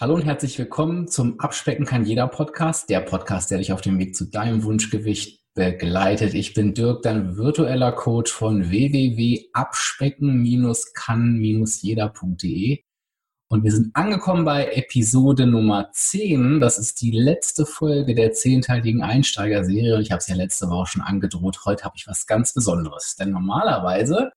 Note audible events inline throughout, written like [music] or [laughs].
Hallo und herzlich willkommen zum Abspecken kann jeder Podcast, der Podcast, der dich auf dem Weg zu deinem Wunschgewicht begleitet. Ich bin Dirk, dein virtueller Coach von www.abspecken-kann-jeder.de und wir sind angekommen bei Episode Nummer 10. Das ist die letzte Folge der zehnteiligen Einsteigerserie und ich habe es ja letzte Woche schon angedroht. Heute habe ich was ganz Besonderes, denn normalerweise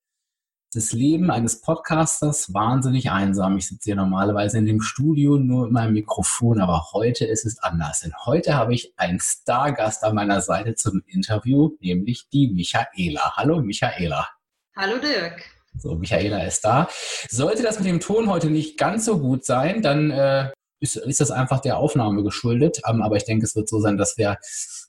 das Leben eines Podcasters wahnsinnig einsam. Ich sitze hier normalerweise in dem Studio nur mit meinem Mikrofon, aber heute ist es anders. Denn heute habe ich einen Stargast an meiner Seite zum Interview, nämlich die Michaela. Hallo Michaela. Hallo Dirk. So, Michaela ist da. Sollte das mit dem Ton heute nicht ganz so gut sein, dann äh, ist, ist das einfach der Aufnahme geschuldet. Ähm, aber ich denke, es wird so sein, dass wir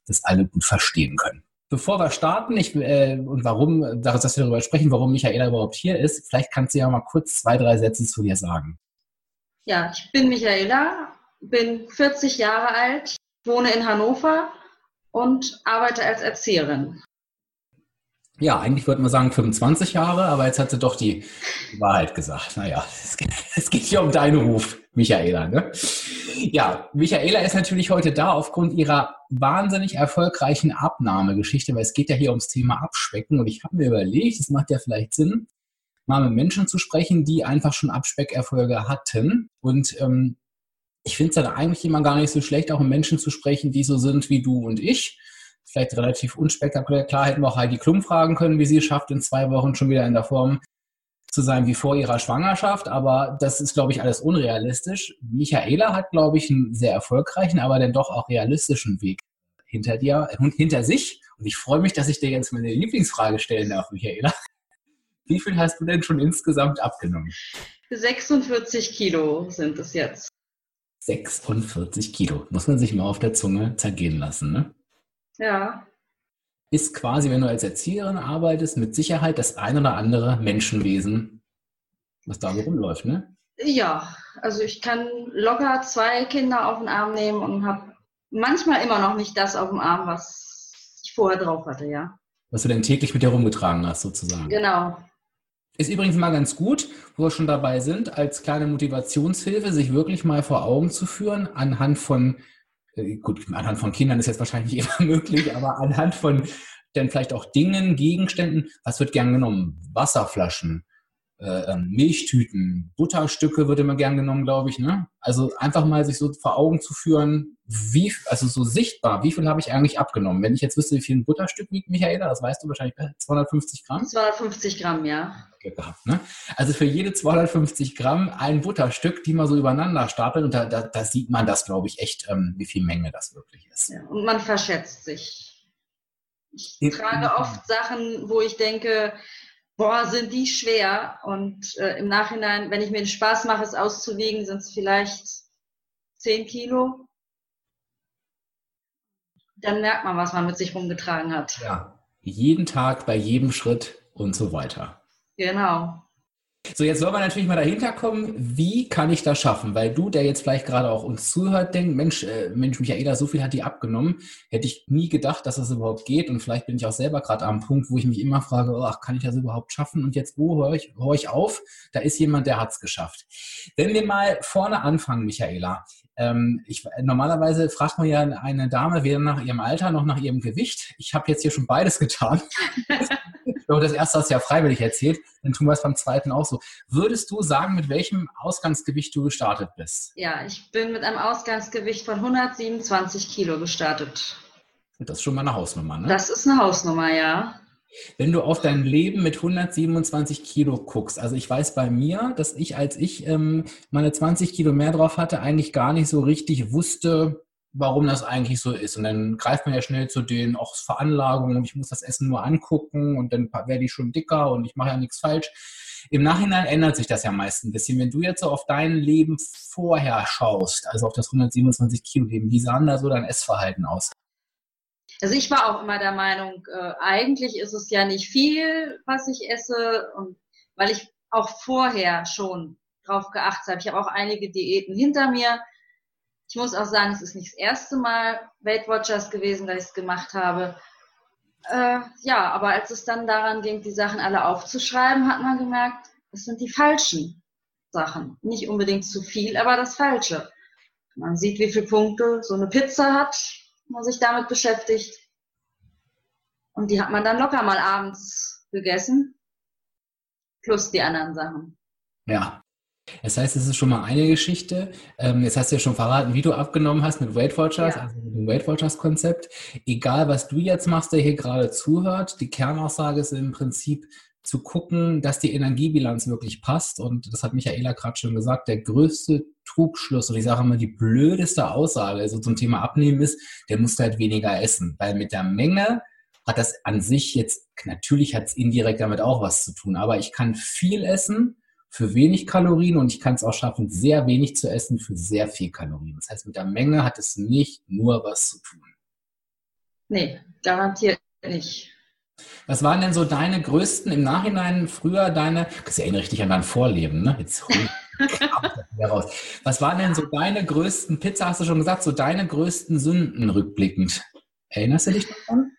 das alle gut verstehen können. Bevor wir starten, ich, äh, und warum, dass wir darüber sprechen, warum Michaela überhaupt hier ist, vielleicht kannst du ja mal kurz zwei, drei Sätze zu dir sagen. Ja, ich bin Michaela, bin 40 Jahre alt, wohne in Hannover und arbeite als Erzieherin. Ja, eigentlich würde man sagen 25 Jahre, aber jetzt hat sie doch die Wahrheit gesagt. Naja, es geht, [laughs] es geht hier um deinen Ruf, Michaela. Ne? Ja, Michaela ist natürlich heute da aufgrund ihrer wahnsinnig erfolgreichen Abnahmegeschichte, weil es geht ja hier ums Thema Abspecken und ich habe mir überlegt, es macht ja vielleicht Sinn, mal mit Menschen zu sprechen, die einfach schon Abspeckerfolge hatten und ähm, ich finde es dann eigentlich immer gar nicht so schlecht, auch mit Menschen zu sprechen, die so sind wie du und ich vielleicht relativ unspektakulär. Klar hätten wir auch Heidi Klum fragen können, wie sie es schafft, in zwei Wochen schon wieder in der Form zu sein wie vor ihrer Schwangerschaft, aber das ist, glaube ich, alles unrealistisch. Michaela hat, glaube ich, einen sehr erfolgreichen, aber dann doch auch realistischen Weg hinter dir und hinter sich. Und ich freue mich, dass ich dir jetzt meine Lieblingsfrage stellen darf, Michaela. [laughs] Wie viel hast du denn schon insgesamt abgenommen? 46 Kilo sind es jetzt. 46 Kilo. Muss man sich mal auf der Zunge zergehen lassen, ne? Ja. Ist quasi, wenn du als Erzieherin arbeitest, mit Sicherheit das ein oder andere Menschenwesen, was da so rumläuft, ne? Ja, also ich kann locker zwei Kinder auf den Arm nehmen und habe manchmal immer noch nicht das auf dem Arm, was ich vorher drauf hatte, ja. Was du denn täglich mit dir rumgetragen hast, sozusagen. Genau. Ist übrigens mal ganz gut, wo wir schon dabei sind, als kleine Motivationshilfe, sich wirklich mal vor Augen zu führen, anhand von gut, anhand von Kindern ist jetzt wahrscheinlich [laughs] nicht immer möglich, aber anhand von dann vielleicht auch Dingen, Gegenständen, was wird gern genommen? Wasserflaschen, äh, ähm, Milchtüten, Butterstücke wird immer gern genommen, glaube ich. Ne? Also einfach mal sich so vor Augen zu führen, wie, also so sichtbar, wie viel habe ich eigentlich abgenommen? Wenn ich jetzt wüsste, wie viel ein Butterstück wiegt, Michaela, das weißt du wahrscheinlich, 250 Gramm? 250 Gramm, ja. Gehabt, ne? Also für jede 250 Gramm ein Butterstück, die man so übereinander stapelt und da, da, da sieht man das, glaube ich, echt, ähm, wie viel Menge das wirklich ist. Ja, und man verschätzt sich. Ich trage oft Sachen, wo ich denke, boah, sind die schwer. Und äh, im Nachhinein, wenn ich mir den Spaß mache, es auszuwiegen, sind es vielleicht 10 Kilo. Dann merkt man, was man mit sich rumgetragen hat. Ja, jeden Tag, bei jedem Schritt und so weiter. Genau. So, jetzt wollen wir natürlich mal dahinter kommen, wie kann ich das schaffen? Weil du, der jetzt vielleicht gerade auch uns zuhört, denkt, Mensch, äh, Mensch, Michaela, so viel hat die abgenommen. Hätte ich nie gedacht, dass das überhaupt geht. Und vielleicht bin ich auch selber gerade am Punkt, wo ich mich immer frage, ach, kann ich das überhaupt schaffen? Und jetzt, wo höre ich, höre ich auf? Da ist jemand, der hat es geschafft. Wenn wir mal vorne anfangen, Michaela. Ähm, ich, normalerweise fragt man ja eine Dame weder nach ihrem Alter noch nach ihrem Gewicht. Ich habe jetzt hier schon beides getan. [laughs] glaube, das erste hast du ja freiwillig erzählt, dann tun wir es beim zweiten auch so. Würdest du sagen, mit welchem Ausgangsgewicht du gestartet bist? Ja, ich bin mit einem Ausgangsgewicht von 127 Kilo gestartet. Das ist schon mal eine Hausnummer, ne? Das ist eine Hausnummer, ja. Wenn du auf dein Leben mit 127 Kilo guckst, also ich weiß bei mir, dass ich, als ich ähm, meine 20 Kilo mehr drauf hatte, eigentlich gar nicht so richtig wusste, warum das eigentlich so ist. Und dann greift man ja schnell zu den auch Veranlagungen und ich muss das Essen nur angucken und dann werde ich schon dicker und ich mache ja nichts falsch. Im Nachhinein ändert sich das ja meist ein bisschen. Wenn du jetzt so auf dein Leben vorher schaust, also auf das 127 Kilo Leben, wie sah da so dein Essverhalten aus? Also ich war auch immer der Meinung, äh, eigentlich ist es ja nicht viel, was ich esse, und weil ich auch vorher schon drauf geachtet habe. Ich habe auch einige Diäten hinter mir ich muss auch sagen, es ist nicht das erste Mal Weight Watchers gewesen, dass ich es gemacht habe. Äh, ja, aber als es dann daran ging, die Sachen alle aufzuschreiben, hat man gemerkt, es sind die falschen Sachen. Nicht unbedingt zu viel, aber das Falsche. Man sieht, wie viele Punkte so eine Pizza hat, man sich damit beschäftigt. Und die hat man dann locker mal abends gegessen. Plus die anderen Sachen. Ja. Das heißt, es ist schon mal eine Geschichte. Ähm, jetzt hast du ja schon verraten, wie du abgenommen hast mit Weight Watchers, ja. also mit dem Weight Watchers Konzept. Egal, was du jetzt machst, der hier gerade zuhört, die Kernaussage ist im Prinzip zu gucken, dass die Energiebilanz wirklich passt. Und das hat Michaela gerade schon gesagt, der größte Trugschluss und ich sage immer die blödeste Aussage also zum Thema Abnehmen ist, der muss halt weniger essen. Weil mit der Menge hat das an sich jetzt, natürlich hat es indirekt damit auch was zu tun, aber ich kann viel essen für wenig Kalorien und ich kann es auch schaffen, sehr wenig zu essen für sehr viel Kalorien. Das heißt, mit der Menge hat es nicht nur was zu tun. Nee, garantiert nicht. Was waren denn so deine größten, im Nachhinein früher deine, das erinnere ich dich an dein Vorleben, ne? Jetzt [laughs] raus. Was waren denn so deine größten, Pizza hast du schon gesagt, so deine größten Sünden rückblickend? Erinnerst du dich davon?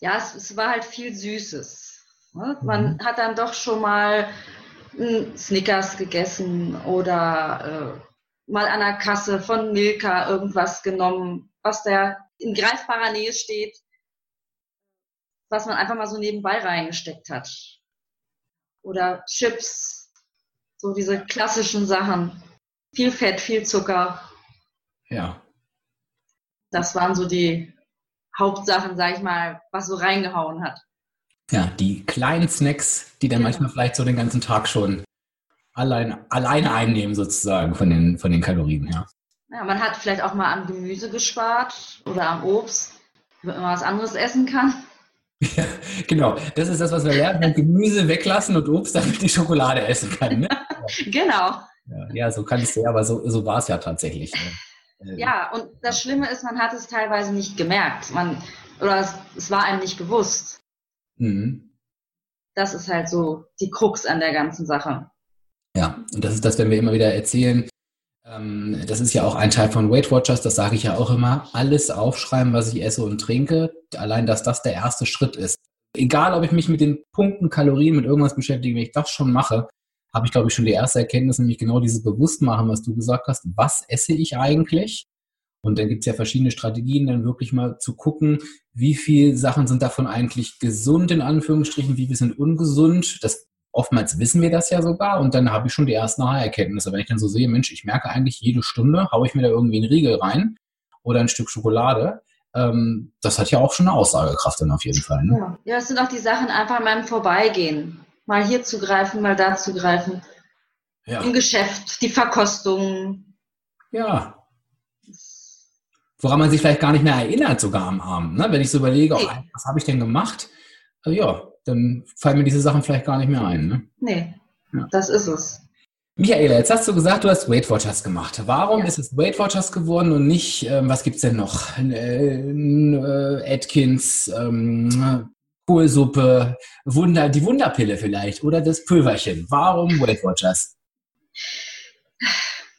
Ja, es, es war halt viel Süßes. Ne? Man mhm. hat dann doch schon mal Snickers gegessen oder äh, mal an der Kasse von Milka irgendwas genommen, was da in greifbarer Nähe steht, was man einfach mal so nebenbei reingesteckt hat. Oder Chips, so diese klassischen Sachen. Viel Fett, viel Zucker. Ja. Das waren so die Hauptsachen, sag ich mal, was so reingehauen hat. Ja, die kleinen Snacks, die dann ja. manchmal vielleicht so den ganzen Tag schon allein, alleine einnehmen, sozusagen, von den, von den Kalorien, ja. Ja, man hat vielleicht auch mal am Gemüse gespart oder am Obst, wenn man was anderes essen kann. Ja, genau. Das ist das, was wir lernen. Gemüse weglassen und Obst, damit die Schokolade essen kann. Ne? [laughs] genau. Ja, ja, so kannst du, aber so, so war es ja tatsächlich. Ne? [laughs] Ja, und das Schlimme ist, man hat es teilweise nicht gemerkt. Man, oder es, es war einem nicht bewusst. Mhm. Das ist halt so die Krux an der ganzen Sache. Ja, und das ist das, wenn wir immer wieder erzählen, ähm, das ist ja auch ein Teil von Weight Watchers, das sage ich ja auch immer, alles aufschreiben, was ich esse und trinke, allein, dass das der erste Schritt ist. Egal, ob ich mich mit den Punkten Kalorien, mit irgendwas beschäftige, wenn ich das schon mache, habe ich, glaube ich, schon die erste Erkenntnis, nämlich genau dieses Bewusstmachen, was du gesagt hast. Was esse ich eigentlich? Und dann gibt es ja verschiedene Strategien, dann wirklich mal zu gucken, wie viel Sachen sind davon eigentlich gesund, in Anführungsstrichen, wie viel sind ungesund. Das, oftmals wissen wir das ja sogar und dann habe ich schon die ersten Aha-Erkenntnisse. Wenn ich dann so sehe, Mensch, ich merke eigentlich jede Stunde, haue ich mir da irgendwie einen Riegel rein oder ein Stück Schokolade. Ähm, das hat ja auch schon eine Aussagekraft dann auf jeden Fall. Ne? Ja. ja, es sind auch die Sachen einfach mal im Vorbeigehen. Mal hier zu greifen, mal da zu greifen. Ja. Im Geschäft, die Verkostung. Ja, woran man sich vielleicht gar nicht mehr erinnert, sogar am Abend. Ne? Wenn ich so überlege, nee. oh, was habe ich denn gemacht? Also ja, dann fallen mir diese Sachen vielleicht gar nicht mehr ein. Ne? Nee, ja. das ist es. Michaela, jetzt hast du gesagt, du hast Weight Watchers gemacht. Warum ja. ist es Weight Watchers geworden und nicht, ähm, was gibt es denn noch? Äh, äh, Atkins, ähm, Kohlsuppe, Wunder, die Wunderpille vielleicht oder das Pulverchen. Warum Weight Watchers?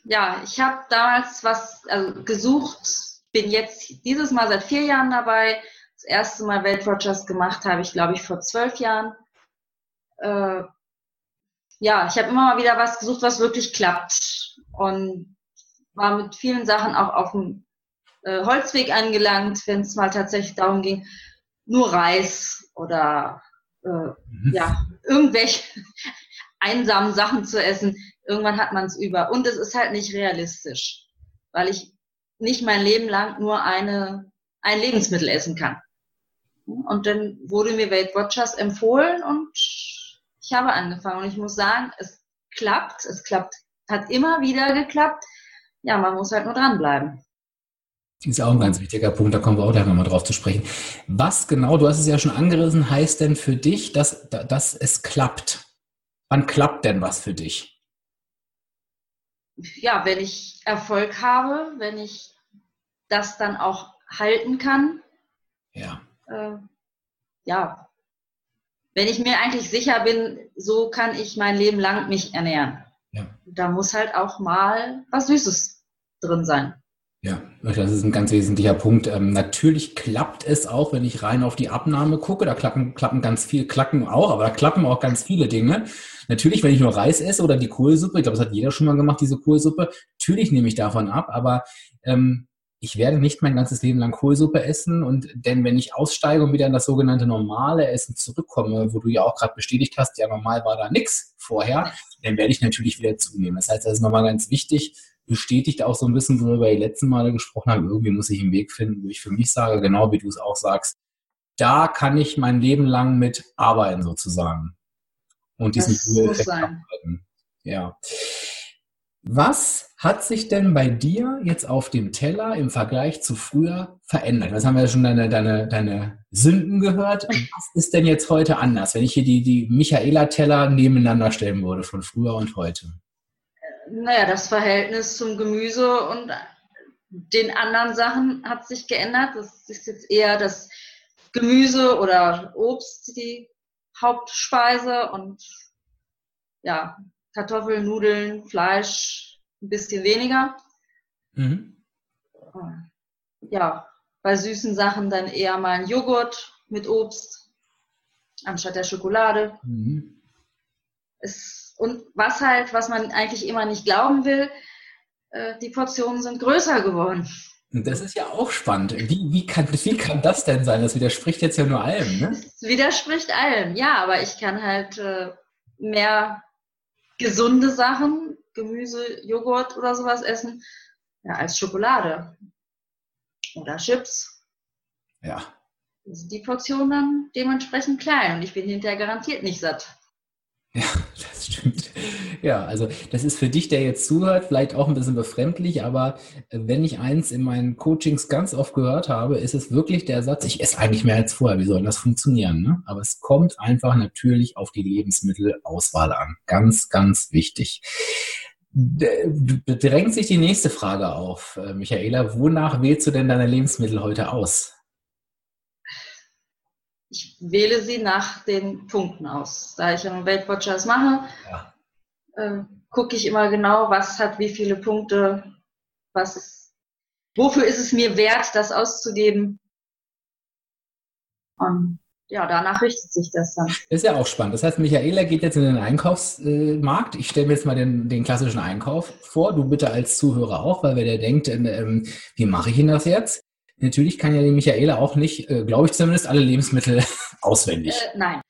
Ja, ich habe damals was also gesucht, bin jetzt dieses Mal seit vier Jahren dabei. Das erste Mal Watchers gemacht habe ich, glaube ich, vor zwölf Jahren. Äh, ja, ich habe immer mal wieder was gesucht, was wirklich klappt. Und war mit vielen Sachen auch auf dem äh, Holzweg angelangt, wenn es mal tatsächlich darum ging, nur Reis oder äh, mhm. ja, irgendwelche [laughs] einsamen Sachen zu essen. Irgendwann hat man es über. Und es ist halt nicht realistisch, weil ich nicht mein Leben lang nur eine, ein Lebensmittel essen kann. Und dann wurde mir Weight Watchers empfohlen und ich habe angefangen. Und ich muss sagen, es klappt, es klappt, hat immer wieder geklappt. Ja, man muss halt nur dranbleiben. Ist auch ein ganz wichtiger Punkt, da kommen wir auch gleich nochmal drauf zu sprechen. Was genau, du hast es ja schon angerissen, heißt denn für dich, dass, dass es klappt? Wann klappt denn was für dich? Ja, wenn ich Erfolg habe, wenn ich das dann auch halten kann. Ja. Äh, ja. Wenn ich mir eigentlich sicher bin, so kann ich mein Leben lang mich ernähren. Ja. Da muss halt auch mal was Süßes drin sein. Das ist ein ganz wesentlicher Punkt. Ähm, natürlich klappt es auch, wenn ich rein auf die Abnahme gucke. Da klappen, klappen ganz viel, klappen auch, aber da klappen auch ganz viele Dinge. Natürlich, wenn ich nur Reis esse oder die Kohlsuppe, ich glaube, das hat jeder schon mal gemacht, diese Kohlsuppe, natürlich nehme ich davon ab, aber ähm, ich werde nicht mein ganzes Leben lang Kohlsuppe essen und denn wenn ich aussteige und wieder in das sogenannte normale Essen zurückkomme, wo du ja auch gerade bestätigt hast, ja normal war da nichts vorher, dann werde ich natürlich wieder zunehmen. Das heißt, das ist nochmal ganz wichtig, bestätigt auch so ein bisschen, worüber wir die letzten Male gesprochen haben. Irgendwie muss ich einen Weg finden, wo ich für mich sage, genau wie du es auch sagst, da kann ich mein Leben lang mit arbeiten sozusagen. Und diesen das arbeiten. Ja. Was hat sich denn bei dir jetzt auf dem Teller im Vergleich zu früher verändert? Das haben wir ja schon deine, deine, deine Sünden gehört. Was ist denn jetzt heute anders, wenn ich hier die, die Michaela-Teller nebeneinander stellen würde von früher und heute? Naja, das Verhältnis zum Gemüse und den anderen Sachen hat sich geändert. Das ist jetzt eher das Gemüse oder Obst die Hauptspeise und ja, Kartoffeln, Nudeln, Fleisch ein bisschen weniger. Mhm. Ja, bei süßen Sachen dann eher mal ein Joghurt mit Obst anstatt der Schokolade. Mhm. Es und was halt, was man eigentlich immer nicht glauben will, äh, die Portionen sind größer geworden. Das ist ja auch spannend. Wie, wie, kann, wie kann das denn sein? Das widerspricht jetzt ja nur allem, ne? Das widerspricht allem, ja, aber ich kann halt äh, mehr gesunde Sachen, Gemüse, Joghurt oder sowas essen, ja, als Schokolade. Oder Chips. Ja. Also die Portion dann dementsprechend klein und ich bin hinterher garantiert nicht satt. Ja, das stimmt. Ja, also das ist für dich, der jetzt zuhört, vielleicht auch ein bisschen befremdlich, aber äh, wenn ich eins in meinen Coachings ganz oft gehört habe, ist es wirklich der Satz, ich esse eigentlich mehr als vorher, wie soll das funktionieren? Ne? Aber es kommt einfach natürlich auf die Lebensmittelauswahl an. Ganz, ganz wichtig. Drängt sich die nächste Frage auf, äh, Michaela. Wonach wählst du denn deine Lebensmittel heute aus? Ich wähle sie nach den Punkten aus. Da ich einen Weight Watchers mache, ja. äh, gucke ich immer genau, was hat wie viele Punkte, was ist, wofür ist es mir wert, das auszugeben. Und ja, danach richtet sich das dann. Ist ja auch spannend. Das heißt, Michaela geht jetzt in den Einkaufsmarkt. Ich stelle mir jetzt mal den, den klassischen Einkauf vor. Du bitte als Zuhörer auch, weil wer der denkt, ähm, wie mache ich ihn das jetzt? Natürlich kann ja die Michaela auch nicht, äh, glaube ich zumindest, alle Lebensmittel [laughs] auswendig. Äh, nein.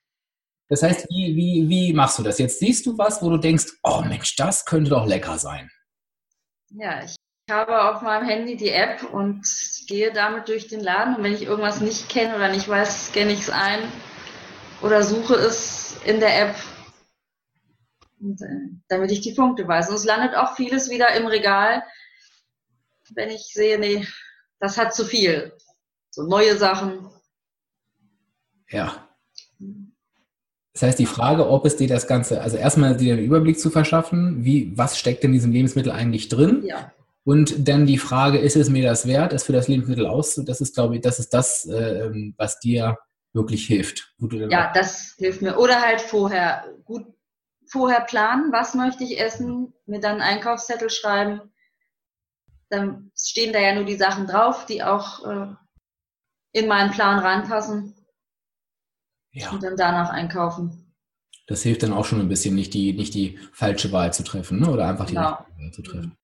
Das heißt, wie, wie, wie machst du das? Jetzt siehst du was, wo du denkst, oh Mensch, das könnte doch lecker sein. Ja, ich habe auf meinem Handy die App und gehe damit durch den Laden. Und wenn ich irgendwas nicht kenne oder nicht weiß, scanne ich es ein oder suche es in der App, äh, damit ich die Punkte weiß. Und es landet auch vieles wieder im Regal, wenn ich sehe, nee, das hat zu viel. So neue Sachen. Ja. Das heißt, die Frage, ob es dir das Ganze, also erstmal dir einen Überblick zu verschaffen, wie, was steckt in diesem Lebensmittel eigentlich drin? Ja. Und dann die Frage, ist es mir das wert, es für das Lebensmittel auszu, das ist, glaube ich, das ist das, äh, was dir wirklich hilft. ja, das hilft mir. Oder halt vorher gut vorher planen, was möchte ich essen, mir dann einen Einkaufszettel schreiben, dann stehen da ja nur die Sachen drauf, die auch äh, in meinen Plan reinpassen. Ja. Und dann danach einkaufen. Das hilft dann auch schon ein bisschen, nicht die, nicht die falsche Wahl zu treffen, ne? oder einfach die genau. Wahl zu treffen.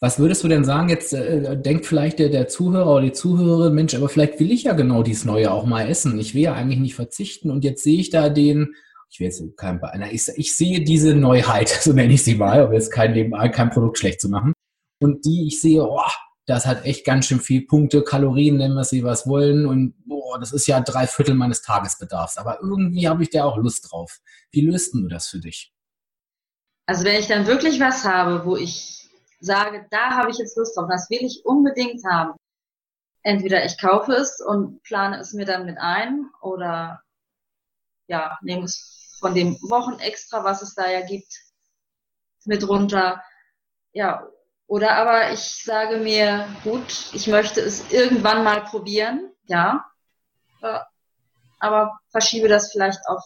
Was würdest du denn sagen, jetzt äh, denkt vielleicht der, der Zuhörer oder die Zuhörerin, Mensch, aber vielleicht will ich ja genau dieses Neue auch mal essen. Ich will ja eigentlich nicht verzichten und jetzt sehe ich da den, ich will jetzt kein, ich, ich sehe diese Neuheit, [laughs] so nenne ich sie mal, um jetzt kein, kein Produkt schlecht zu machen und die ich sehe, oh, das hat echt ganz schön viel Punkte, Kalorien, nennen wir sie was wollen und boah, das ist ja drei Viertel meines Tagesbedarfs. Aber irgendwie habe ich da auch Lust drauf. Wie löst du das für dich? Also wenn ich dann wirklich was habe, wo ich sage, da habe ich jetzt Lust drauf, das will ich unbedingt haben. Entweder ich kaufe es und plane es mir dann mit ein oder ja, nehme es von dem Wochenextra, was es da ja gibt, mit runter. Ja, oder aber ich sage mir, gut, ich möchte es irgendwann mal probieren, ja, äh, aber verschiebe das vielleicht auf,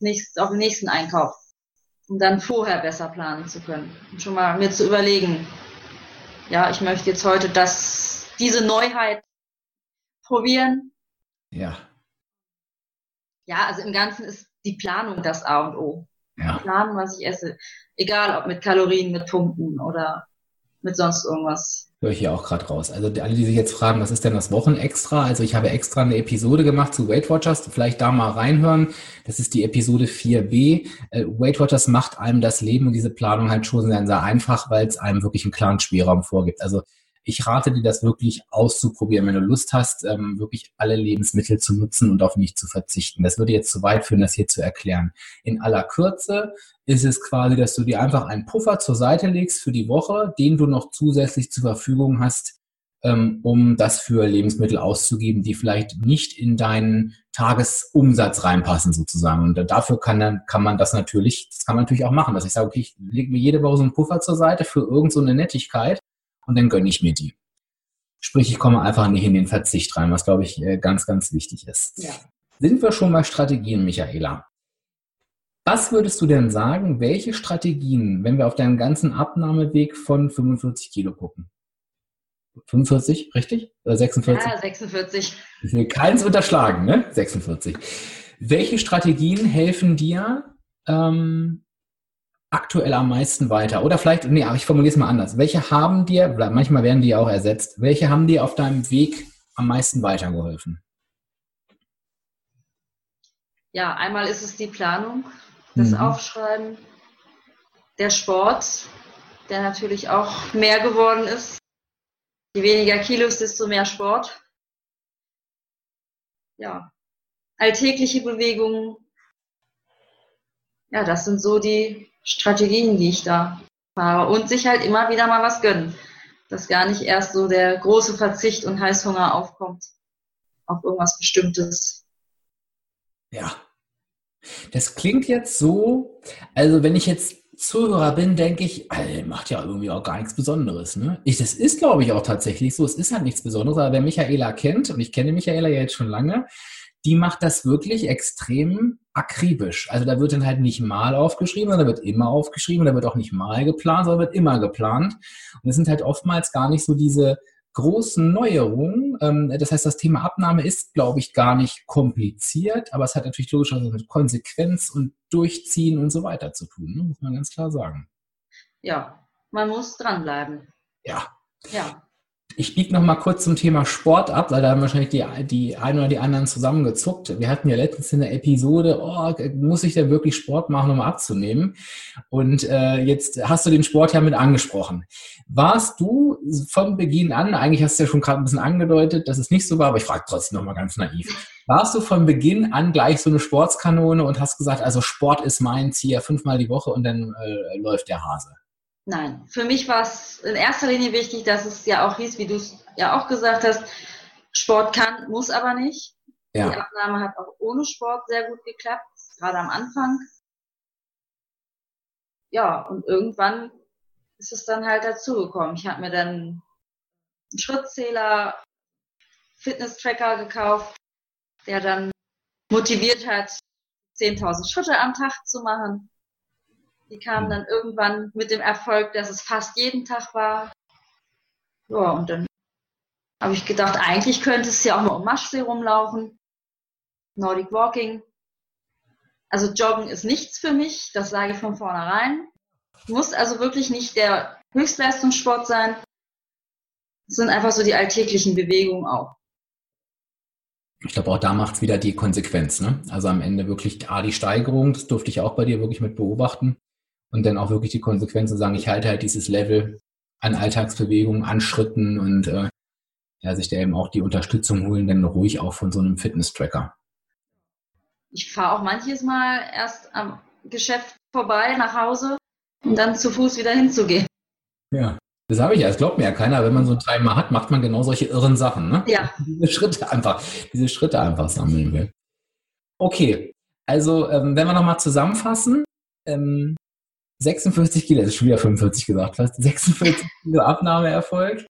nächst, auf den nächsten Einkauf, um dann vorher besser planen zu können und schon mal mir zu überlegen, ja, ich möchte jetzt heute das, diese Neuheit probieren. Ja. Ja, also im Ganzen ist die Planung das A und O. Ja. Planen, was ich esse. Egal, ob mit Kalorien, mit Punkten oder mit sonst irgendwas. Höre ich hier auch gerade raus. Also alle, die sich jetzt fragen, was ist denn das Wochenextra? Also ich habe extra eine Episode gemacht zu Weight Watchers. Vielleicht da mal reinhören. Das ist die Episode 4b. Äh, Weight Watchers macht einem das Leben und diese Planung halt schon sehr, sehr einfach, weil es einem wirklich einen klaren Spielraum vorgibt. Also ich rate dir, das wirklich auszuprobieren, wenn du Lust hast, ähm, wirklich alle Lebensmittel zu nutzen und auf nicht zu verzichten. Das würde jetzt zu weit führen, das hier zu erklären. In aller Kürze ist es quasi, dass du dir einfach einen Puffer zur Seite legst für die Woche, den du noch zusätzlich zur Verfügung hast, ähm, um das für Lebensmittel auszugeben, die vielleicht nicht in deinen Tagesumsatz reinpassen sozusagen. Und dafür kann dann kann man das natürlich, das kann man natürlich auch machen, dass ich sage, okay, ich lege mir jede Woche so einen Puffer zur Seite für irgendeine so Nettigkeit und dann gönne ich mir die. Sprich, ich komme einfach nicht in den Verzicht rein, was glaube ich äh, ganz, ganz wichtig ist. Ja. Sind wir schon bei Strategien, Michaela? Was würdest du denn sagen, welche Strategien, wenn wir auf deinen ganzen Abnahmeweg von 45 Kilo gucken? 45, richtig? Oder 46? Ja, 46. Ich will keins unterschlagen, ne? 46. Welche Strategien helfen dir, ähm, aktuell am meisten weiter? Oder vielleicht, nee, aber ich formuliere es mal anders. Welche haben dir, manchmal werden die auch ersetzt, welche haben dir auf deinem Weg am meisten weitergeholfen? Ja, einmal ist es die Planung, das mhm. Aufschreiben, der Sport, der natürlich auch mehr geworden ist. Je weniger Kilos, desto mehr Sport. Ja, alltägliche Bewegungen. Ja, das sind so die Strategien, die ich da fahre. Und sich halt immer wieder mal was gönnen. Dass gar nicht erst so der große Verzicht und Heißhunger aufkommt auf irgendwas Bestimmtes. Ja. Das klingt jetzt so, also wenn ich jetzt Zuhörer bin, denke ich, Alter, macht ja irgendwie auch gar nichts Besonderes. Ne? Ich, das ist, glaube ich, auch tatsächlich so. Es ist halt nichts Besonderes, aber wer Michaela kennt, und ich kenne Michaela ja jetzt schon lange, die macht das wirklich extrem akribisch. Also da wird dann halt nicht mal aufgeschrieben, sondern da wird immer aufgeschrieben, da wird auch nicht mal geplant, sondern wird immer geplant. Und es sind halt oftmals gar nicht so diese großen Neuerungen. Ähm, das heißt, das Thema Abnahme ist, glaube ich, gar nicht kompliziert, aber es hat natürlich logischerweise mit Konsequenz und Durchziehen und so weiter zu tun, ne? muss man ganz klar sagen. Ja, man muss dranbleiben. Ja. Ja. Ich biege noch mal kurz zum Thema Sport ab, weil da haben wahrscheinlich die, die einen oder die anderen zusammengezuckt. Wir hatten ja letztens in der Episode, oh, muss ich denn wirklich Sport machen, um abzunehmen? Und äh, jetzt hast du den Sport ja mit angesprochen. Warst du von Beginn an, eigentlich hast du ja schon gerade ein bisschen angedeutet, dass es nicht so war, aber ich frage trotzdem noch mal ganz naiv. Warst du von Beginn an gleich so eine Sportskanone und hast gesagt, also Sport ist mein Ziel, fünfmal die Woche und dann äh, läuft der Hase? Nein, für mich war es in erster Linie wichtig, dass es ja auch hieß, wie du es ja auch gesagt hast, Sport kann, muss aber nicht. Ja. Die Abnahme hat auch ohne Sport sehr gut geklappt, gerade am Anfang. Ja, und irgendwann ist es dann halt dazugekommen. Ich habe mir dann einen Schrittzähler, Fitness-Tracker gekauft, der dann motiviert hat, 10.000 Schritte am Tag zu machen. Die kamen mhm. dann irgendwann mit dem Erfolg, dass es fast jeden Tag war. Ja, und dann habe ich gedacht, eigentlich könnte es ja auch mal um Maschsee rumlaufen. Nordic Walking. Also Joggen ist nichts für mich, das sage ich von vornherein. Muss also wirklich nicht der Höchstleistungssport sein. Es sind einfach so die alltäglichen Bewegungen auch. Ich glaube, auch da macht es wieder die Konsequenz. Ne? Also am Ende wirklich A, die Steigerung, das durfte ich auch bei dir wirklich mit beobachten und dann auch wirklich die Konsequenz zu sagen, ich halte halt dieses Level an Alltagsbewegungen, an Schritten und äh, ja, sich da eben auch die Unterstützung holen, dann ruhig auch von so einem Fitness-Tracker. Ich fahre auch manches Mal erst am Geschäft vorbei nach Hause und dann zu Fuß wieder hinzugehen. Ja, das habe ich ja. Das glaubt mir ja keiner. Wenn man so ein Timer hat, macht man genau solche irren Sachen. Ne? Ja. [laughs] Diese Schritte einfach, diese Schritte einfach sammeln will. Okay, also ähm, wenn wir nochmal zusammenfassen, ähm, 46 Kilo, das ist schon wieder 45 gesagt fast, 46 [laughs] Kilo Abnahmeerfolg.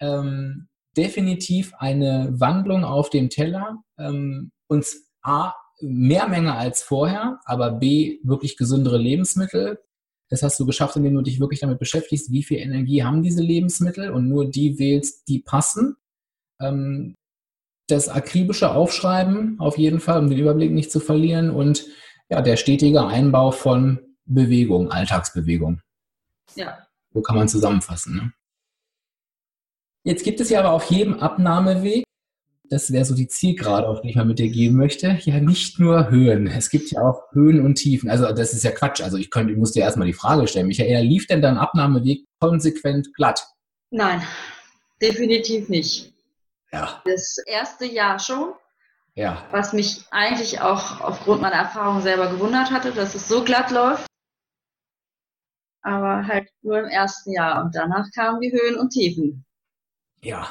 Ähm, definitiv eine Wandlung auf dem Teller. Ähm, und A, mehr Menge als vorher, aber B, wirklich gesündere Lebensmittel. Das hast du geschafft, indem du dich wirklich damit beschäftigst, wie viel Energie haben diese Lebensmittel und nur die wählst, die passen. Ähm, das akribische Aufschreiben auf jeden Fall, um den Überblick nicht zu verlieren und ja, der stetige Einbau von Bewegung, Alltagsbewegung. Ja. So kann man zusammenfassen. Ne? Jetzt gibt es ja aber auf jedem Abnahmeweg das wäre so die Zielgerade, auf die ich mal mit dir gehen möchte, ja nicht nur Höhen. Es gibt ja auch Höhen und Tiefen. Also das ist ja Quatsch. Also ich könnte, ich muss dir erstmal die Frage stellen, Michael, lief denn dein Abnahmeweg konsequent glatt? Nein, definitiv nicht. Ja. Das erste Jahr schon. Ja. Was mich eigentlich auch aufgrund meiner Erfahrung selber gewundert hatte, dass es so glatt läuft. Aber halt nur im ersten Jahr. Und danach kamen die Höhen und Tiefen. Ja,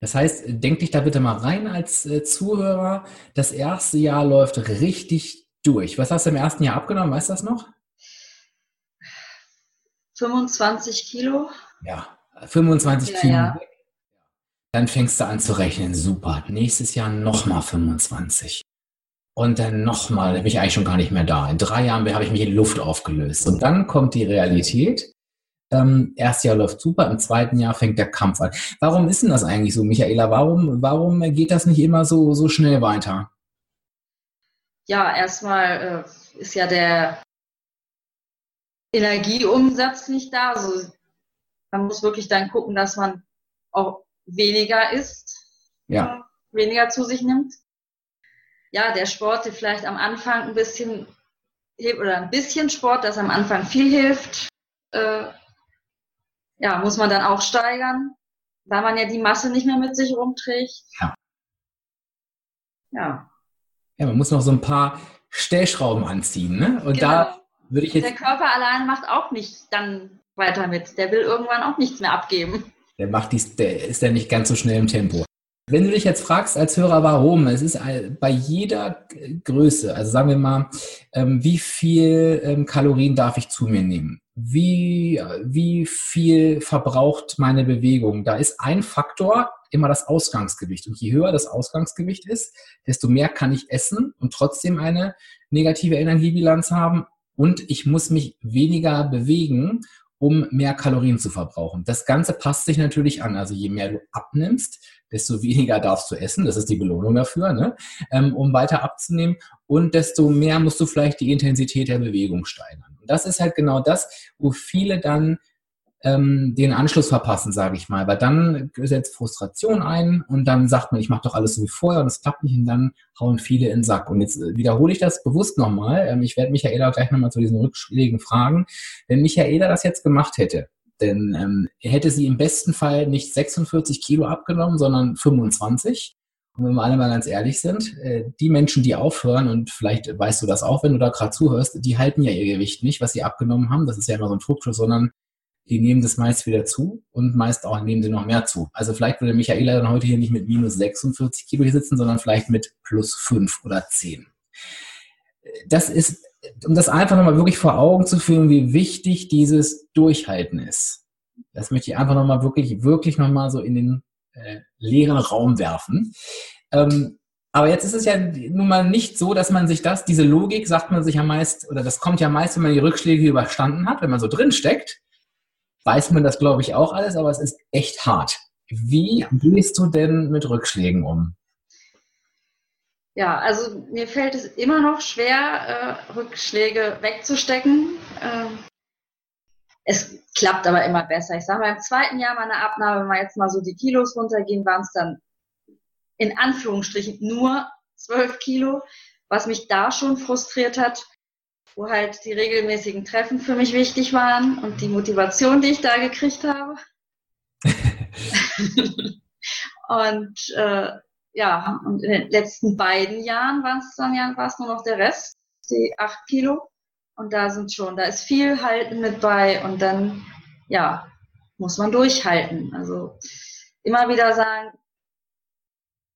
das heißt, denk dich da bitte mal rein als äh, Zuhörer. Das erste Jahr läuft richtig durch. Was hast du im ersten Jahr abgenommen? Weißt du das noch? 25 Kilo. Ja, 25 ja, Kilo. Ja. Dann fängst du an zu rechnen. Super. Nächstes Jahr nochmal 25. Und dann nochmal, da bin ich eigentlich schon gar nicht mehr da. In drei Jahren habe ich mich in Luft aufgelöst. Und dann kommt die Realität. Ähm, erstes Jahr läuft super, im zweiten Jahr fängt der Kampf an. Warum ist denn das eigentlich so, Michaela? Warum, warum geht das nicht immer so, so schnell weiter? Ja, erstmal äh, ist ja der Energieumsatz nicht da. Also man muss wirklich dann gucken, dass man auch weniger isst, ja. weniger zu sich nimmt. Ja, der Sport, der vielleicht am Anfang ein bisschen hilft, oder ein bisschen Sport, das am Anfang viel hilft, äh, ja, muss man dann auch steigern, da man ja die Masse nicht mehr mit sich rumträgt. Ja. Ja. Ja, man muss noch so ein paar Stellschrauben anziehen, ne? Und genau. da würde ich jetzt. Der Körper allein macht auch nicht dann weiter mit. Der will irgendwann auch nichts mehr abgeben. Der macht dies, der ist ja nicht ganz so schnell im Tempo. Wenn du dich jetzt fragst als Hörer, warum, es ist bei jeder Größe, also sagen wir mal, ähm, wie viel ähm, Kalorien darf ich zu mir nehmen? Wie, wie viel verbraucht meine Bewegung? Da ist ein Faktor immer das Ausgangsgewicht. Und je höher das Ausgangsgewicht ist, desto mehr kann ich essen und trotzdem eine negative Energiebilanz haben. Und ich muss mich weniger bewegen, um mehr Kalorien zu verbrauchen. Das Ganze passt sich natürlich an. Also je mehr du abnimmst, desto [laughs] weniger darfst du essen, das ist die Belohnung dafür, ne? ähm, um weiter abzunehmen. Und desto mehr musst du vielleicht die Intensität der Bewegung steigern. Und das ist halt genau das, wo viele dann ähm, den Anschluss verpassen, sage ich mal. Weil dann setzt Frustration ein und dann sagt man, ich mache doch alles so wie vorher und es klappt nicht und dann hauen viele in den Sack. Und jetzt äh, wiederhole ich das bewusst nochmal. Ähm, ich werde Michaela gleich nochmal zu diesen Rückschlägen fragen. Wenn Michaela das jetzt gemacht hätte, denn ähm, hätte sie im besten Fall nicht 46 Kilo abgenommen, sondern 25. Und wenn wir alle mal ganz ehrlich sind, äh, die Menschen, die aufhören, und vielleicht weißt du das auch, wenn du da gerade zuhörst, die halten ja ihr Gewicht nicht, was sie abgenommen haben. Das ist ja immer so ein Trugschluss, sondern die nehmen das meist wieder zu und meist auch nehmen sie noch mehr zu. Also vielleicht würde Michaela dann heute hier nicht mit minus 46 Kilo hier sitzen, sondern vielleicht mit plus 5 oder 10. Das ist um das einfach nochmal wirklich vor Augen zu führen, wie wichtig dieses Durchhalten ist. Das möchte ich einfach nochmal wirklich, wirklich nochmal so in den äh, leeren Raum werfen. Ähm, aber jetzt ist es ja nun mal nicht so, dass man sich das, diese Logik sagt man sich ja meist, oder das kommt ja meist, wenn man die Rückschläge überstanden hat, wenn man so drin steckt, weiß man das, glaube ich, auch alles, aber es ist echt hart. Wie gehst du denn mit Rückschlägen um? Ja, also mir fällt es immer noch schwer, äh, Rückschläge wegzustecken. Ähm, es klappt aber immer besser. Ich sage mal, im zweiten Jahr meiner Abnahme, wenn wir jetzt mal so die Kilos runtergehen, waren es dann in Anführungsstrichen nur zwölf Kilo, was mich da schon frustriert hat, wo halt die regelmäßigen Treffen für mich wichtig waren und die Motivation, die ich da gekriegt habe. [laughs] und äh, ja, und in den letzten beiden Jahren waren es dann ja, war es nur noch der Rest, die acht Kilo. Und da sind schon, da ist viel Halten mit bei und dann, ja, muss man durchhalten. Also immer wieder sagen,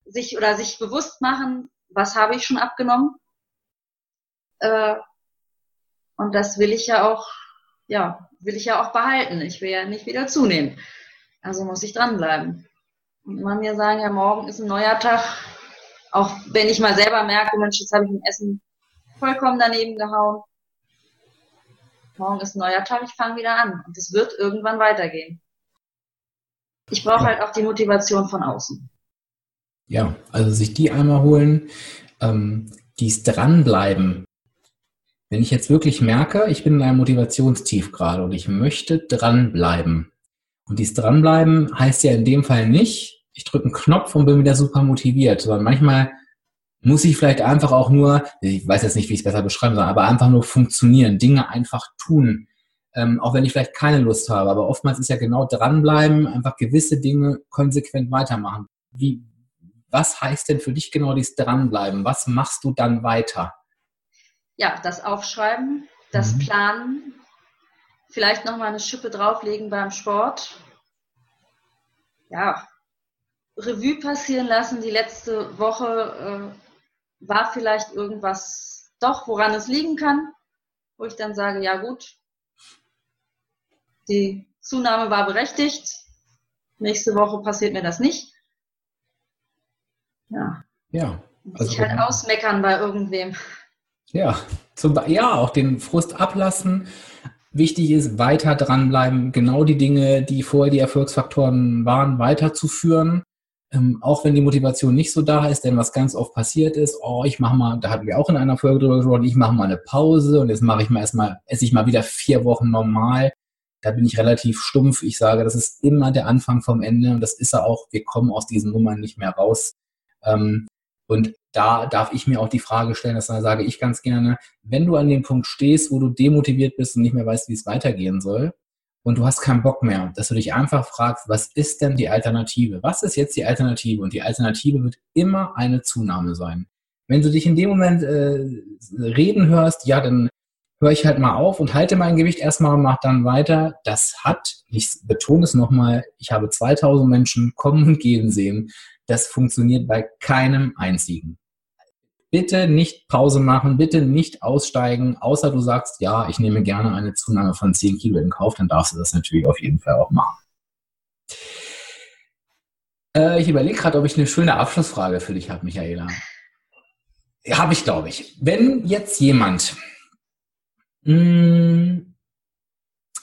sich oder sich bewusst machen, was habe ich schon abgenommen. Äh, und das will ich ja auch, ja, will ich ja auch behalten. Ich will ja nicht wieder zunehmen. Also muss ich dranbleiben. Und immer mir sagen, ja, morgen ist ein neuer Tag. Auch wenn ich mal selber merke, Mensch, jetzt habe ich im Essen vollkommen daneben gehauen. morgen ist ein neuer Tag, ich fange wieder an. Und es wird irgendwann weitergehen. Ich brauche halt auch die Motivation von außen. Ja, also sich die einmal holen, ähm, dies dranbleiben. Wenn ich jetzt wirklich merke, ich bin in einem Motivationstief gerade und ich möchte dranbleiben. Und dies dranbleiben heißt ja in dem Fall nicht, ich drücke einen Knopf und bin wieder super motiviert, sondern manchmal muss ich vielleicht einfach auch nur, ich weiß jetzt nicht, wie ich es besser beschreiben soll, aber einfach nur funktionieren, Dinge einfach tun. Ähm, auch wenn ich vielleicht keine Lust habe. Aber oftmals ist ja genau dranbleiben, einfach gewisse Dinge konsequent weitermachen. Wie, was heißt denn für dich genau dieses Dranbleiben? Was machst du dann weiter? Ja, das Aufschreiben, das mhm. Planen, vielleicht nochmal eine Schippe drauflegen beim Sport. Ja, Revue passieren lassen, die letzte Woche, äh, war vielleicht irgendwas doch, woran es liegen kann, wo ich dann sage, ja gut, die Zunahme war berechtigt, nächste Woche passiert mir das nicht. Ja. Ja. Also sich halt ausmeckern bei irgendwem. Ja, zum, ja, auch den Frust ablassen. Wichtig ist, weiter dranbleiben, genau die Dinge, die vorher die Erfolgsfaktoren waren, weiterzuführen ähm, auch wenn die Motivation nicht so da ist, denn was ganz oft passiert ist, oh, ich mache mal, da hatten wir auch in einer Folge drüber gesprochen, ich mache mal eine Pause und jetzt mache ich mal erstmal, esse ich mal wieder vier Wochen normal. Da bin ich relativ stumpf. Ich sage, das ist immer der Anfang vom Ende und das ist er auch. Wir kommen aus diesen Nummern nicht mehr raus. Ähm, und da darf ich mir auch die Frage stellen, das sage ich ganz gerne, wenn du an dem Punkt stehst, wo du demotiviert bist und nicht mehr weißt, wie es weitergehen soll, und du hast keinen Bock mehr, dass du dich einfach fragst, was ist denn die Alternative? Was ist jetzt die Alternative? Und die Alternative wird immer eine Zunahme sein. Wenn du dich in dem Moment äh, reden hörst, ja, dann höre ich halt mal auf und halte mein Gewicht erstmal und mach dann weiter. Das hat, ich betone es nochmal, ich habe 2000 Menschen kommen und gehen sehen. Das funktioniert bei keinem einzigen bitte nicht Pause machen, bitte nicht aussteigen, außer du sagst, ja, ich nehme gerne eine Zunahme von 10 Kilo in Kauf, dann darfst du das natürlich auf jeden Fall auch machen. Äh, ich überlege gerade, ob ich eine schöne Abschlussfrage für dich habe, Michaela. Habe ich, glaube ich. Wenn jetzt jemand mh, hm,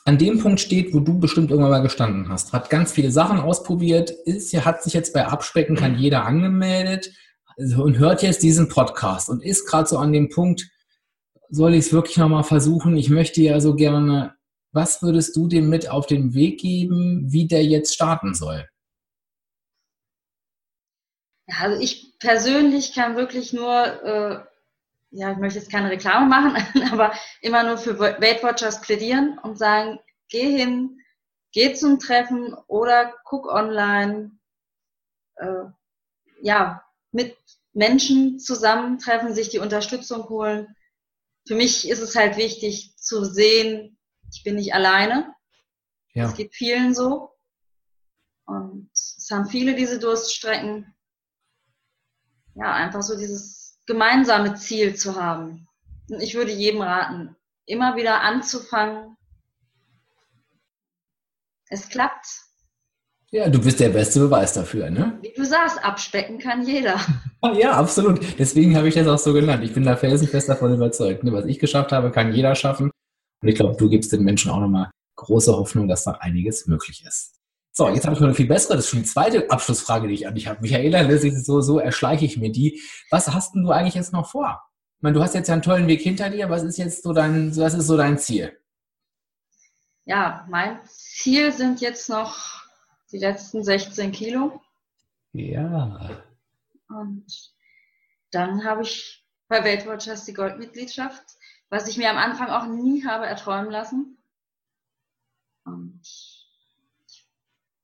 an dem Punkt steht, wo du bestimmt irgendwann mal gestanden hast, hat ganz viele Sachen ausprobiert, ist, hat sich jetzt bei Abspecken kann jeder angemeldet, und hört jetzt diesen Podcast und ist gerade so an dem Punkt, soll ich es wirklich nochmal versuchen? Ich möchte ja so gerne, was würdest du dem mit auf den Weg geben, wie der jetzt starten soll? Ja, also ich persönlich kann wirklich nur, äh, ja, ich möchte jetzt keine Reklame machen, [laughs] aber immer nur für Weight Watchers plädieren und sagen, geh hin, geh zum Treffen oder guck online. Äh, ja, mit Menschen zusammentreffen, sich die Unterstützung holen. Für mich ist es halt wichtig zu sehen, ich bin nicht alleine. Ja. Es geht vielen so. Und es haben viele diese Durststrecken. Ja, einfach so dieses gemeinsame Ziel zu haben. Und ich würde jedem raten, immer wieder anzufangen. Es klappt. Ja, du bist der beste Beweis dafür, ne? Wie du sagst, abspecken kann jeder. [laughs] Ja, absolut. Deswegen habe ich das auch so genannt. Ich bin da felsenfest davon überzeugt. Ne? Was ich geschafft habe, kann jeder schaffen. Und ich glaube, du gibst den Menschen auch nochmal große Hoffnung, dass da einiges möglich ist. So, jetzt habe ich noch eine viel bessere, das ist schon die zweite Abschlussfrage, die ich an dich habe. Michaela, so, so erschleiche ich mir die. Was hast denn du eigentlich jetzt noch vor? Ich meine, du hast jetzt ja einen tollen Weg hinter dir. Was ist jetzt so dein, was ist so dein Ziel? Ja, mein Ziel sind jetzt noch die letzten 16 Kilo. Ja. Und dann habe ich bei Weltwatchers die Goldmitgliedschaft, was ich mir am Anfang auch nie habe erträumen lassen. Und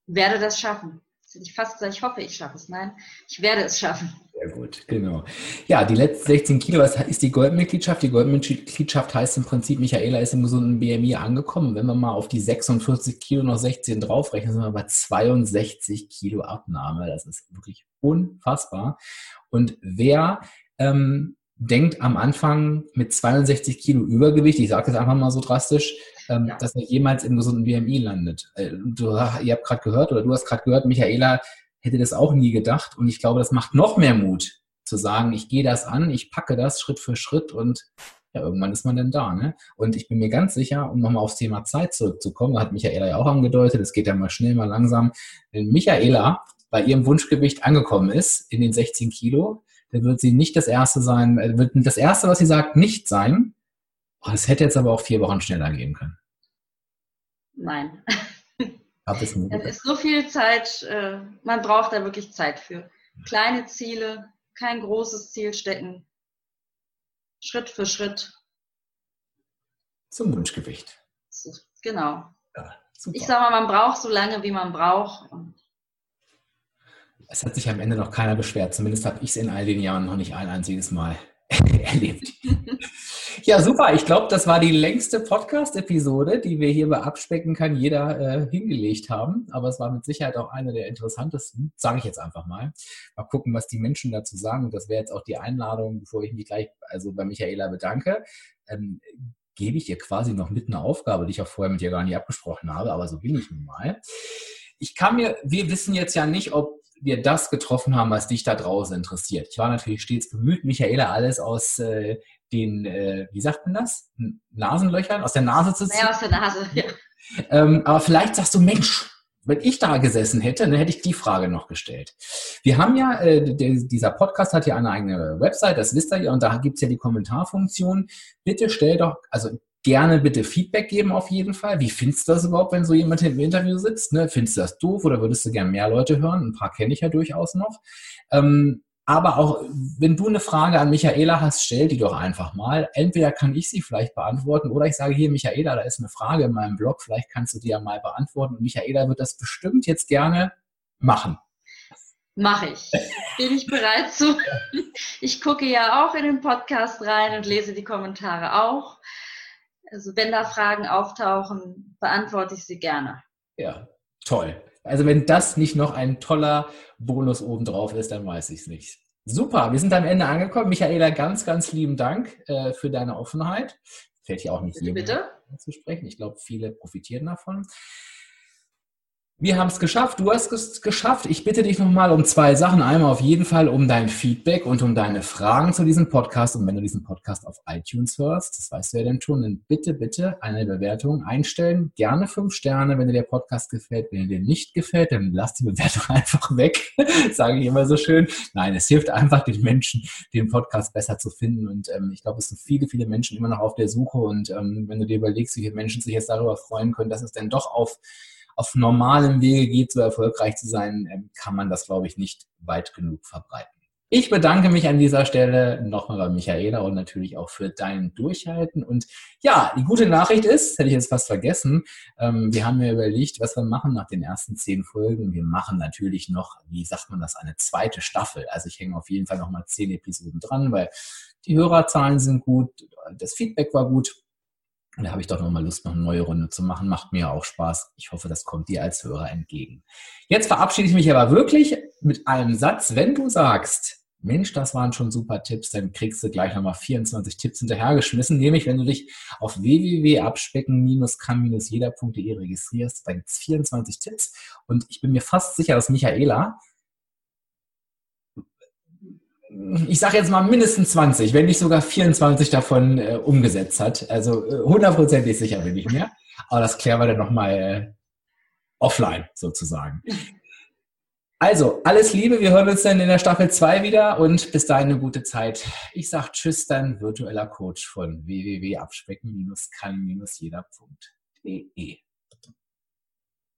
werde das schaffen. Ich fast gesagt, ich hoffe, ich schaffe es. Nein, ich werde es schaffen. Sehr gut, genau. Ja, die letzten 16 Kilo, ist die Goldmitgliedschaft? Die Goldmitgliedschaft heißt im Prinzip, Michaela ist im gesunden BMI angekommen. Wenn wir mal auf die 46 Kilo noch 16 draufrechnen, sind wir bei 62 Kilo Abnahme. Das ist wirklich unfassbar. Und wer ähm, denkt am Anfang mit 62 Kilo Übergewicht, ich sage das einfach mal so drastisch, ähm, ja. dass er jemals im gesunden BMI landet. Äh, du, ihr habt gerade gehört, oder du hast gerade gehört, Michaela hätte das auch nie gedacht. Und ich glaube, das macht noch mehr Mut, zu sagen, ich gehe das an, ich packe das Schritt für Schritt und ja, irgendwann ist man dann da. Ne? Und ich bin mir ganz sicher, um nochmal aufs Thema Zeit zurückzukommen, da hat Michaela ja auch angedeutet, es geht ja mal schnell, mal langsam. Wenn Michaela bei ihrem Wunschgewicht angekommen ist, in den 16 Kilo, dann wird sie nicht das Erste sein, äh, wird das Erste, was sie sagt, nicht sein. Oh, das hätte jetzt aber auch vier Wochen schneller gehen können. Nein. [laughs] Es nie Es ist so viel Zeit, äh, man braucht da wirklich Zeit für. Kleine Ziele, kein großes Ziel stecken. Schritt für Schritt. Zum Wunschgewicht. Genau. Ja. Ich sag mal, man braucht so lange, wie man braucht. Und Es hat sich am Ende noch keiner beschwert. Zumindest habe ich es in all den Jahren noch nicht ein einziges Mal [laughs] erlebt. [laughs] Ja, super. Ich glaube, das war die längste Podcast-Episode, die wir hier bei Abspecken kann jeder äh, hingelegt haben. Aber es war mit Sicherheit auch eine der interessantesten, sage ich jetzt einfach mal. Mal gucken, was die Menschen dazu sagen. Und das wäre jetzt auch die Einladung, bevor ich mich gleich also bei Michaela bedanke. Ähm, gebe ich ihr quasi noch mit einer Aufgabe, die ich auch vorher mit ihr gar nicht abgesprochen habe, aber so bin ich nun mal. Ich kann mir, wir wissen jetzt ja nicht, ob wir das getroffen haben, was dich da draußen interessiert. Ich war natürlich stets bemüht, Michaela alles aus äh, den, äh, wie sagt man das? Nasenlöchern, aus der Nase zu ziehen. mehr aus der Nase. Ja. Ähm, aber vielleicht sagst du, Mensch, wenn ich da gesessen hätte, dann hätte ich die Frage noch gestellt. Wir haben ja, äh, der, dieser Podcast hat ja eine eigene Website, das wisst ihr ja, und da gibt's ja die Kommentarfunktion. Bitte stell doch, also gerne bitte Feedback geben auf jeden Fall. Wie findest du das überhaupt, wenn so jemand im Interview sitzt? Ne? Findest du das doof oder würdest du gerne mehr Leute hören? Ein paar kenne ich ja durchaus noch. Ähm, aber auch, wenn du eine Frage an Michaela hast, stell die doch einfach mal. Entweder kann ich sie vielleicht beantworten oder ich sage hier, Michaela, da ist eine Frage in meinem Blog, vielleicht kannst du die ja mal beantworten. Und Michaela wird das bestimmt jetzt gerne machen. Mache ich. Bin ich bereit zu? Ich gucke ja auch in den Podcast rein und lese die Kommentare auch. Also wenn da Fragen auftauchen, beantworte ich sie gerne. Ja, toll. Also wenn das nicht noch ein toller Bonus obendrauf ist, dann weiß ich es nicht. Super, wir sind am Ende angekommen. Michaela, ganz, ganz lieben Dank äh, für deine Offenheit. Fällt ja auch nicht jedem bitte. zu sprechen. Ich glaube, viele profitieren davon. Wir haben es geschafft, du hast es geschafft. Ich bitte dich nochmal um zwei Sachen. Einmal auf jeden Fall um dein Feedback und um deine Fragen zu diesem Podcast. Und wenn du diesen Podcast auf iTunes hörst, das weißt du ja dann schon, dann bitte, bitte eine Bewertung einstellen. Gerne fünf Sterne, wenn dir der Podcast gefällt. Wenn dir nicht gefällt, dann lass die Bewertung [laughs] einfach weg. Sage ich immer so schön. Nein, es hilft einfach den Menschen, den Podcast besser zu finden. Und ähm, ich glaube, es sind viele, viele Menschen immer noch auf der Suche. Und ähm, wenn du dir überlegst, wie viele Menschen sich jetzt darüber freuen können, dass es dann doch auf auf normalem Wege geht, so erfolgreich zu sein, ähm, kann man das, glaube ich, nicht weit genug verbreiten. Ich bedanke mich an dieser Stelle nochmal bei Michaela und natürlich auch für dein Durchhalten. Und ja, die gute Nachricht ist, hätte ich jetzt fast vergessen, ähm, wir haben ja überlegt, was wir machen nach den ersten zehn Folgen. Wir machen natürlich noch, wie sagt man das, eine zweite Staffel. Also ich hänge auf jeden Fall nochmal zehn Episoden dran, weil die Hörerzahlen sind gut, das Feedback war gut. Und da habe ich doch nochmal Lust, noch eine neue Runde zu machen. Macht mir auch Spaß. Ich hoffe, das kommt dir als Hörer entgegen. Jetzt verabschiede ich mich aber wirklich mit einem Satz. Wenn du sagst, Mensch, das waren schon super Tipps, dann kriegst du gleich nochmal 24 Tipps hinterhergeschmissen. Nämlich, wenn du dich auf www.abspecken-kann-jeder.de registrierst, dann gibt es 24 Tipps. Und ich bin mir fast sicher, dass Michaela ich sage jetzt mal mindestens 20, wenn nicht sogar 24 davon äh, umgesetzt hat. Also äh, hundertprozentig sicher bin ich mir. Aber das klären wir dann nochmal äh, offline sozusagen. Also, alles Liebe, wir hören uns dann in der Staffel 2 wieder und bis dahin eine gute Zeit. Ich sage Tschüss, dein virtueller Coach von www.abspecken-kann-jeder.de.